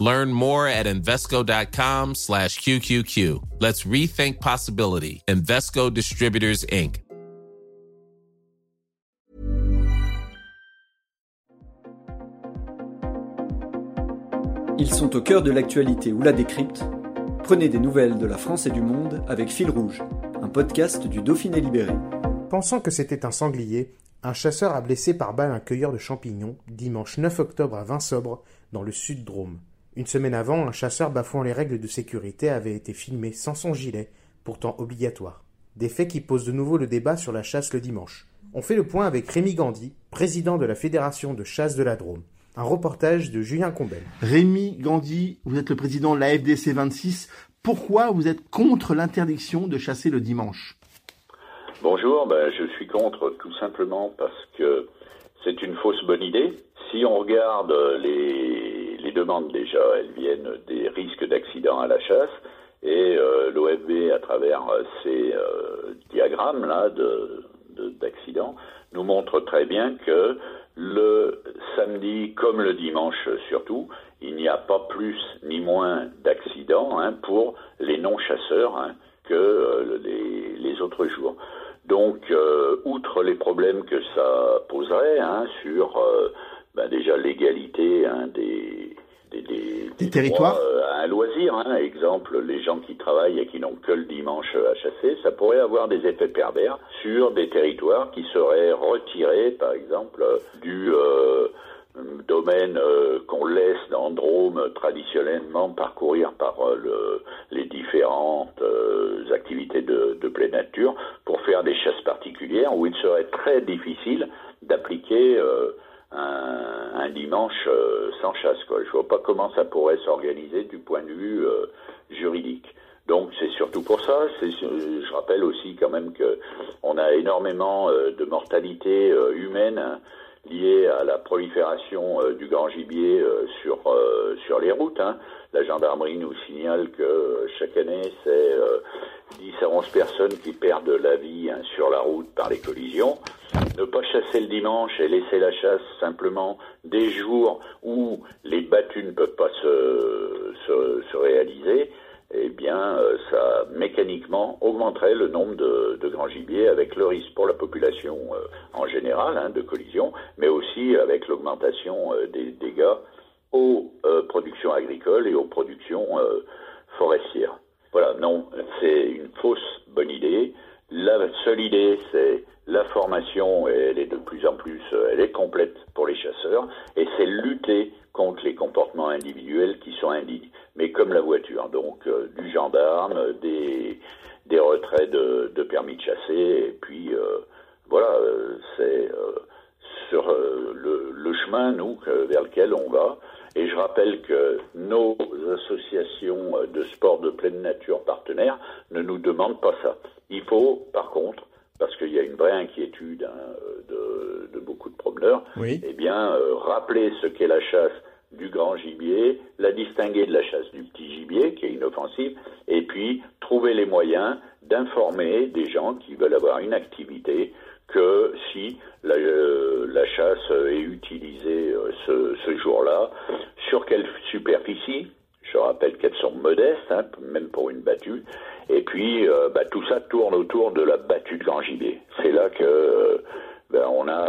Learn more at Invesco.com slash QQQ. Let's rethink possibility. Invesco Distributors, Inc. Ils sont au cœur de l'actualité ou la décrypte. Prenez des nouvelles de la France et du monde avec Fil Rouge, un podcast du Dauphiné Libéré. Pensant que c'était un sanglier, un chasseur a blessé par balle un cueilleur de champignons dimanche 9 octobre à Vinsobre, dans le sud Drôme. Une semaine avant, un chasseur bafouant les règles de sécurité avait été filmé sans son gilet, pourtant obligatoire. Des faits qui posent de nouveau le débat sur la chasse le dimanche. On fait le point avec Rémi Gandhi, président de la Fédération de chasse de la Drôme. Un reportage de Julien Combel. Rémi Gandhi, vous êtes le président de la FDC 26. Pourquoi vous êtes contre l'interdiction de chasser le dimanche? Bonjour, ben, je suis contre tout simplement parce que c'est une fausse bonne idée. Si on regarde les, les déjà, elles viennent des risques d'accident à la chasse et euh, l'OFB à travers ces euh, diagrammes là de d'accidents nous montre très bien que le samedi comme le dimanche surtout, il n'y a pas plus ni moins d'accidents hein, pour les non-chasseurs hein, que euh, les, autres jours. Donc, euh, outre les problèmes que ça poserait hein, sur euh, ben déjà l'égalité des, territoires euh, un loisir. Hein. Exemple, les gens qui travaillent et qui n'ont que le dimanche à chasser, ça pourrait avoir des effets pervers sur des territoires qui seraient retirés, par exemple, du euh, domaine euh, qu'on laisse dans traditionnellement parcourir par le, les différentes activités de, de, pleine nature pour faire des chasses particulières où il serait très difficile d'appliquer un, dimanche euh, sans chasse. Quoi. Je vois pas comment ça pourrait s'organiser du point de vue euh, juridique. Donc c'est surtout pour ça. Je rappelle aussi quand même que on a énormément euh, de mortalité humaine hein, liée à la prolifération du grand gibier sur sur les routes. Hein. La gendarmerie nous signale que chaque année c'est 10 à 11 personnes qui perdent la vie hein, sur la route par les collisions ne pas chasser le dimanche et laisser la chasse simplement des jours où les battues ne peuvent pas se, se réaliser, eh bien, euh, ça mécaniquement augmenterait le nombre de, grands gibiers avec le risque pour la population euh, en général hein, de collision, mais aussi avec l'augmentation euh, des dégâts aux productions agricoles et aux productions forestières. Voilà, non, c'est une fausse bonne idée. La seule idée, c'est la formation, elle est de plus en plus, elle est complète pour les chasseurs, et c'est lutter contre les comportements individuels qui sont indignes. Mais comme la voiture, donc euh, du gendarme, des, des retraits de, de, permis de chasser, et puis euh, voilà, euh, c'est sur le, le, chemin, nous, vers lequel on va. Et je rappelle que nos associations de sport de pleine nature partenaires ne nous demandent pas ça. Il faut, par contre, parce qu'il y a une vraie inquiétude hein, de, de, beaucoup de promeneurs, oui. eh bien, euh, rappeler ce qu'est la chasse du grand gibier, la distinguer de la chasse du petit gibier, qui est inoffensive, et puis trouver les moyens d'informer des gens qui veulent avoir une activité que si la, euh, chasse est utilisée euh, ce, jour-là, sur quelle superficie, je rappelle qu'elles sont modestes, hein, même pour une battue, et puis, euh, bah, tout ça tourne autour de la battue de grand gibier. C'est là que ben, on a